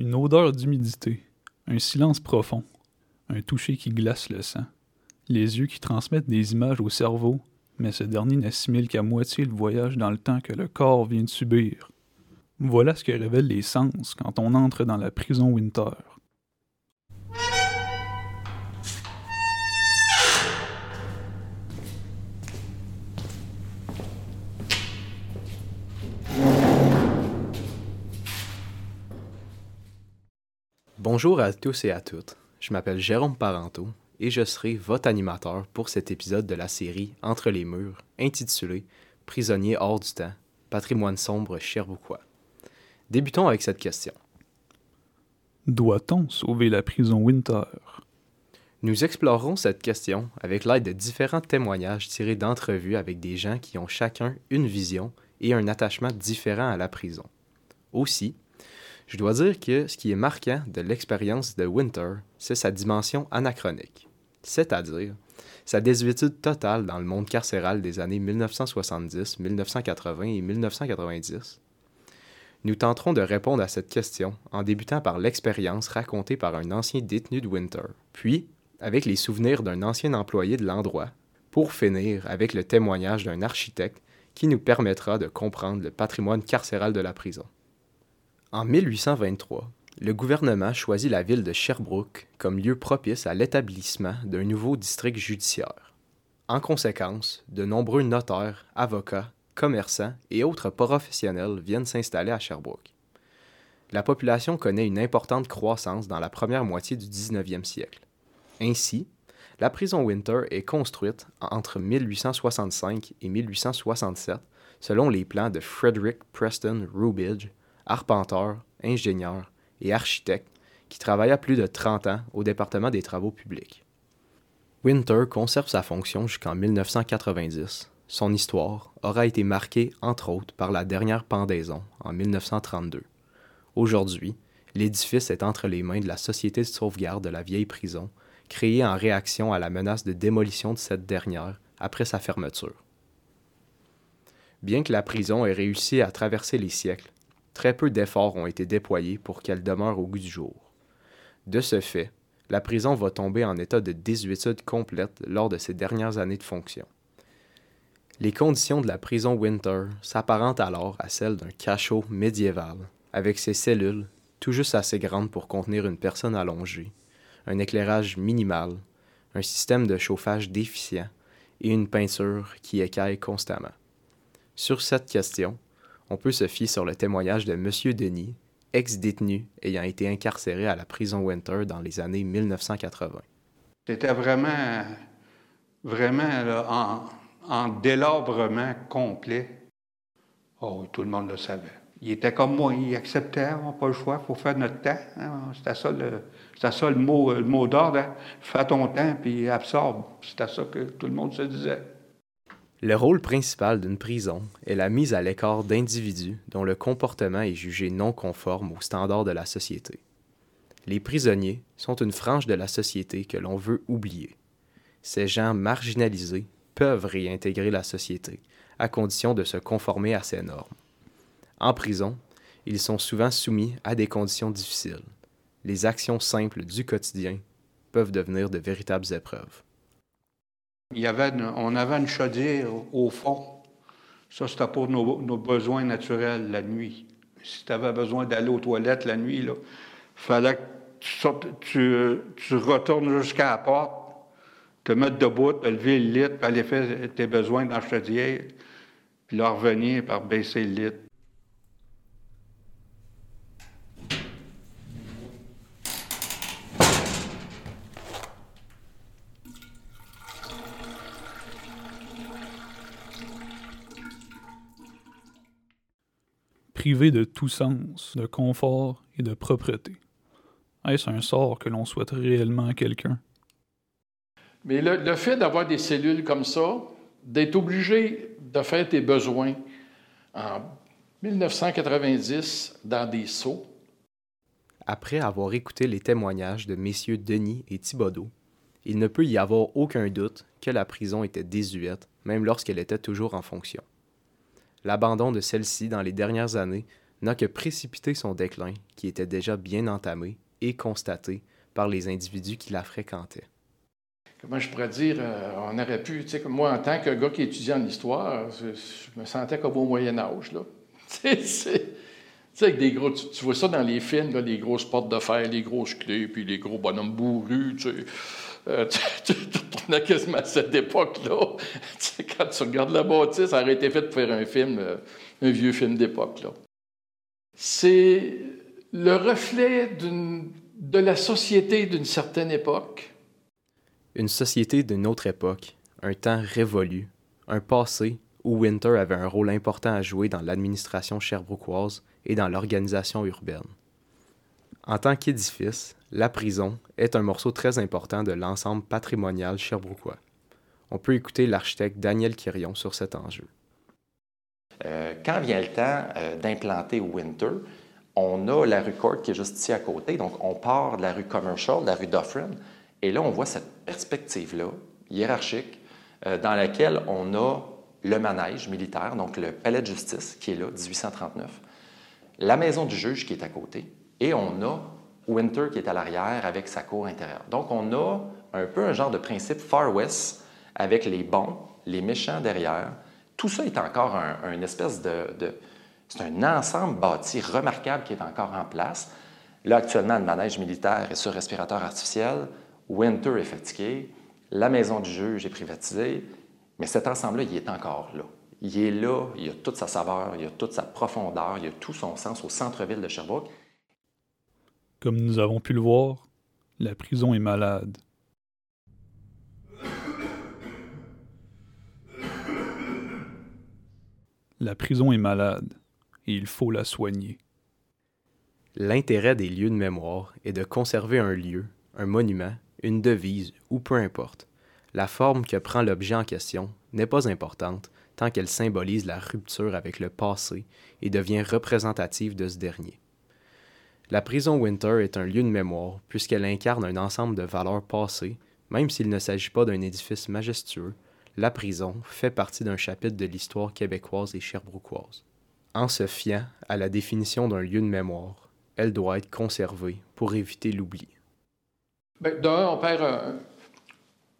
Une odeur d'humidité, un silence profond, un toucher qui glace le sang, les yeux qui transmettent des images au cerveau, mais ce dernier n'assimile qu'à moitié le voyage dans le temps que le corps vient de subir. Voilà ce que révèlent les sens quand on entre dans la prison Winter. Bonjour à tous et à toutes. Je m'appelle Jérôme Parenteau et je serai votre animateur pour cet épisode de la série Entre les murs, intitulé Prisonnier hors du temps, patrimoine sombre cherbouquois. Débutons avec cette question. Doit-on sauver la prison Winter? Nous explorerons cette question avec l'aide de différents témoignages tirés d'entrevues avec des gens qui ont chacun une vision et un attachement différent à la prison. Aussi, je dois dire que ce qui est marquant de l'expérience de Winter, c'est sa dimension anachronique, c'est-à-dire sa désuétude totale dans le monde carcéral des années 1970, 1980 et 1990. Nous tenterons de répondre à cette question en débutant par l'expérience racontée par un ancien détenu de Winter, puis avec les souvenirs d'un ancien employé de l'endroit, pour finir avec le témoignage d'un architecte qui nous permettra de comprendre le patrimoine carcéral de la prison. En 1823, le gouvernement choisit la ville de Sherbrooke comme lieu propice à l'établissement d'un nouveau district judiciaire. En conséquence, de nombreux notaires, avocats, commerçants et autres professionnels viennent s'installer à Sherbrooke. La population connaît une importante croissance dans la première moitié du 19e siècle. Ainsi, la prison Winter est construite entre 1865 et 1867 selon les plans de Frederick Preston Rubidge, arpenteur, ingénieur et architecte qui travailla plus de 30 ans au département des travaux publics. Winter conserve sa fonction jusqu'en 1990. Son histoire aura été marquée, entre autres, par la dernière pendaison en 1932. Aujourd'hui, l'édifice est entre les mains de la Société de sauvegarde de la vieille prison, créée en réaction à la menace de démolition de cette dernière après sa fermeture. Bien que la prison ait réussi à traverser les siècles, très peu d'efforts ont été déployés pour qu'elle demeure au goût du jour. De ce fait, la prison va tomber en état de désuétude complète lors de ses dernières années de fonction. Les conditions de la prison Winter s'apparentent alors à celles d'un cachot médiéval, avec ses cellules, tout juste assez grandes pour contenir une personne allongée, un éclairage minimal, un système de chauffage déficient et une peinture qui écaille constamment. Sur cette question, on peut se fier sur le témoignage de M. Denis, ex-détenu ayant été incarcéré à la prison Winter dans les années 1980. C'était vraiment, vraiment en, en, délabrement complet. Oh, tout le monde le savait. Il était comme moi, il acceptait, on n'a pas le choix, il faut faire notre temps. Hein. C'était ça le, ça le mot, le mot d'ordre, hein. fais ton temps puis absorbe. C'était ça que tout le monde se disait. Le rôle principal d'une prison est la mise à l'écart d'individus dont le comportement est jugé non conforme aux standards de la société. Les prisonniers sont une frange de la société que l'on veut oublier. Ces gens marginalisés peuvent réintégrer la société, à condition de se conformer à ses normes. En prison, ils sont souvent soumis à des conditions difficiles. Les actions simples du quotidien peuvent devenir de véritables épreuves. Il y avait on avait une chaudière au fond. Ça, c'était pour nos, besoins naturels la nuit. Si tu avais besoin d'aller aux toilettes la nuit, il fallait que tu, tu, retournes jusqu'à la porte, te mettre debout, te lever le lit, puis aller faire tes besoins dans la chaudière, puis là revenir par baisser le lit. Privé de tout sens, de confort et de propreté. Est-ce un sort que l'on souhaite réellement à quelqu'un? Mais le, fait d'avoir des cellules comme ça, d'être obligé de faire tes besoins en 1990 dans des seaux. Après avoir écouté les témoignages de messieurs Denis et Thibodeau, il ne peut y avoir aucun doute que la prison était désuète, même lorsqu'elle était toujours en fonction. L'abandon de celle-ci dans les dernières années n'a que précipité son déclin qui était déjà bien entamé et constaté par les individus qui la fréquentaient. Comment je pourrais dire, euh, on aurait pu, tu sais, moi, en tant que gars qui étudie en histoire, je, me sentais comme au Moyen Âge, là. tu sais, avec des gros, tu, vois ça dans les films, là, les grosses portes de fer, les grosses clés, puis les gros bonhommes bourrus, tu sais. Euh, tu, tu, quasiment cette époque-là. quand tu regardes la bâtisse, ça aurait été fait pour faire un film, euh, un vieux film d'époque. C'est le reflet de la société d'une certaine époque. Une société d'une autre époque, un temps révolu, un passé où Winter avait un rôle important à jouer dans l'administration sherbrookeoise et dans l'organisation urbaine. En tant qu'édifice, la prison est un morceau très important de l'ensemble patrimonial cherbrouquois. On peut écouter l'architecte Daniel Quirion sur cet enjeu. Euh, quand vient le temps euh, d'implanter Winter, on a la rue Court qui est juste ici à côté. Donc, on part de la rue Commercial, de la rue Dufferin, et là, on voit cette perspective-là, hiérarchique, euh, dans laquelle on a le manège militaire, donc le palais de justice qui est là, 1839, la maison du juge qui est à côté, et on a Winter qui est à l'arrière avec sa cour intérieure. Donc, on a un peu un genre de principe Far West avec les bons, les méchants derrière. Tout ça est encore un, espèce de, C'est un ensemble bâti remarquable qui est encore en place. Là, actuellement, le manège militaire est sur respirateur artificiel. Winter est fatigué. La maison du juge est privatisée. Mais cet ensemble-là, il est encore là. Il est là, il a toute sa saveur, il a toute sa profondeur, il a tout son sens au centre-ville de Sherbrooke. Comme nous avons pu le voir, la prison est malade. La prison est malade et il faut la soigner. L'intérêt des lieux de mémoire est de conserver un lieu, un monument, une devise ou peu importe. La forme que prend l'objet en question n'est pas importante tant qu'elle symbolise la rupture avec le passé et devient représentative de ce dernier. La prison Winter est un lieu de mémoire puisqu'elle incarne un ensemble de valeurs passées, même s'il ne s'agit pas d'un édifice majestueux, la prison fait partie d'un chapitre de l'histoire québécoise et cherbrouquoise. En se fiant à la définition d'un lieu de mémoire, elle doit être conservée pour éviter l'oubli. Bien, d'un, on perd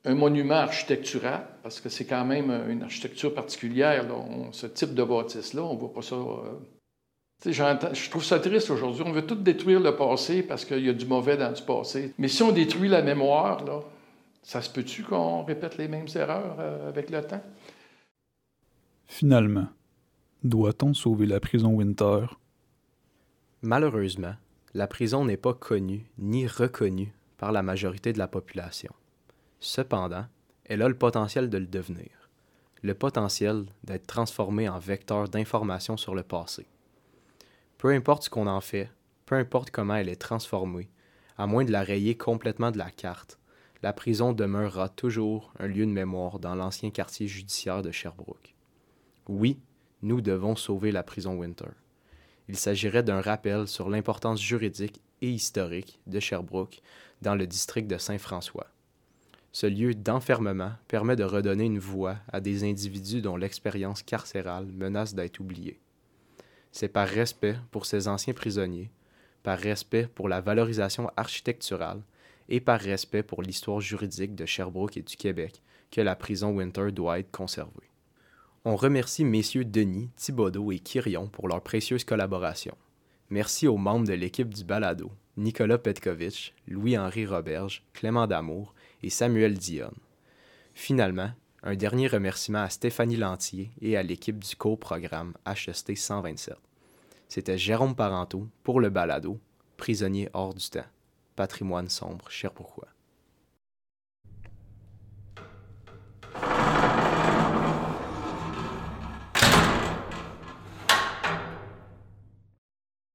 un, monument architectural, parce que c'est quand même une architecture particulière. ce type de bâtisse-là, on ne voit pas ça euh, je trouve ça triste aujourd'hui. On veut tout détruire le passé parce qu'il y a du mauvais dans du passé. Mais si on détruit la mémoire, là, ça se peut-tu qu'on répète les mêmes erreurs euh, avec le temps? Finalement, doit-on sauver la prison Winter? Malheureusement, la prison n'est pas connue ni reconnue par la majorité de la population. Cependant, elle a le potentiel de le devenir, le potentiel d'être transformée en vecteur d'information sur le passé. Peu importe ce qu'on en fait, peu importe comment elle est transformée, à moins de la rayer complètement de la carte, la prison demeurera toujours un lieu de mémoire dans l'ancien quartier judiciaire de Sherbrooke. Oui, nous devons sauver la prison Winter. Il s'agirait d'un rappel sur l'importance juridique et historique de Sherbrooke dans le district de Saint-François. Ce lieu d'enfermement permet de redonner une voix à des individus dont l'expérience carcérale menace d'être oubliée. C'est par respect pour ces anciens prisonniers, par respect pour la valorisation architecturale et par respect pour l'histoire juridique de Sherbrooke et du Québec que la prison Winter doit être conservée. On remercie messieurs Denis, Thibodeau et Quirion pour leur précieuse collaboration. Merci aux membres de l'équipe du Balado, Nicolas Petkovitch, Louis-Henri Roberge, Clément Damour et Samuel Dionne. Finalement, un dernier remerciement à Stéphanie Lantier et à l'équipe du co-programme HST 127. C'était Jérôme Parenteau pour le balado Prisonnier hors du temps, patrimoine sombre cher pourquoi.